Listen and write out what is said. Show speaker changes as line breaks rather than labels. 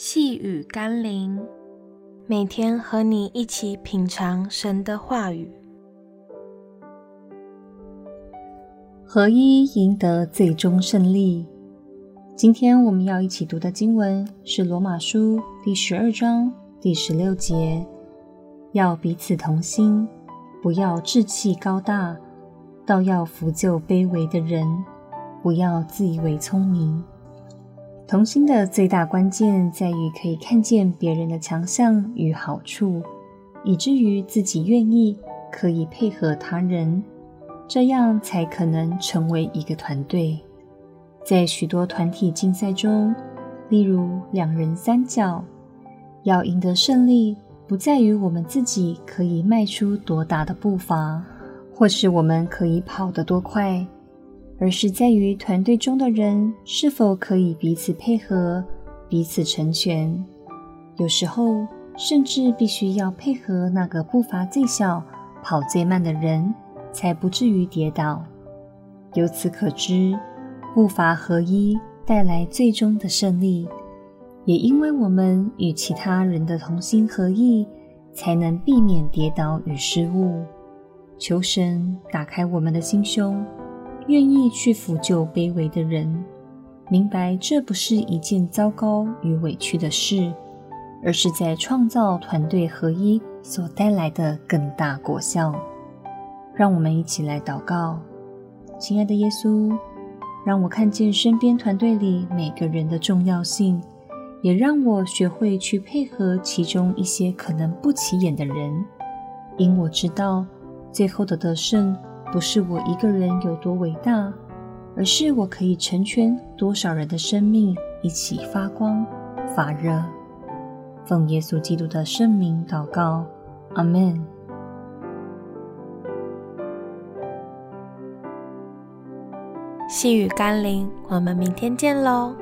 细雨甘霖，每天和你一起品尝神的话语，
合一赢得最终胜利。今天我们要一起读的经文是罗马书第十二章第十六节，要彼此同心，不要志气高大，倒要扶救卑微的人，不要自以为聪明。同心的最大关键在于可以看见别人的强项与好处，以至于自己愿意可以配合他人，这样才可能成为一个团队。在许多团体竞赛中，例如两人三角，要赢得胜利，不在于我们自己可以迈出多大的步伐，或是我们可以跑得多快。而是在于团队中的人是否可以彼此配合、彼此成全。有时候，甚至必须要配合那个步伐最小、跑最慢的人，才不至于跌倒。由此可知，步伐合一带来最终的胜利。也因为我们与其他人的同心合意，才能避免跌倒与失误。求神打开我们的心胸。愿意去扶救卑微的人，明白这不是一件糟糕与委屈的事，而是在创造团队合一所带来的更大果效。让我们一起来祷告，亲爱的耶稣，让我看见身边团队里每个人的重要性，也让我学会去配合其中一些可能不起眼的人，因我知道最后的得胜。不是我一个人有多伟大，而是我可以成全多少人的生命一起发光发热。奉耶稣基督的圣名祷告，阿门。
细雨甘霖，我们明天见喽。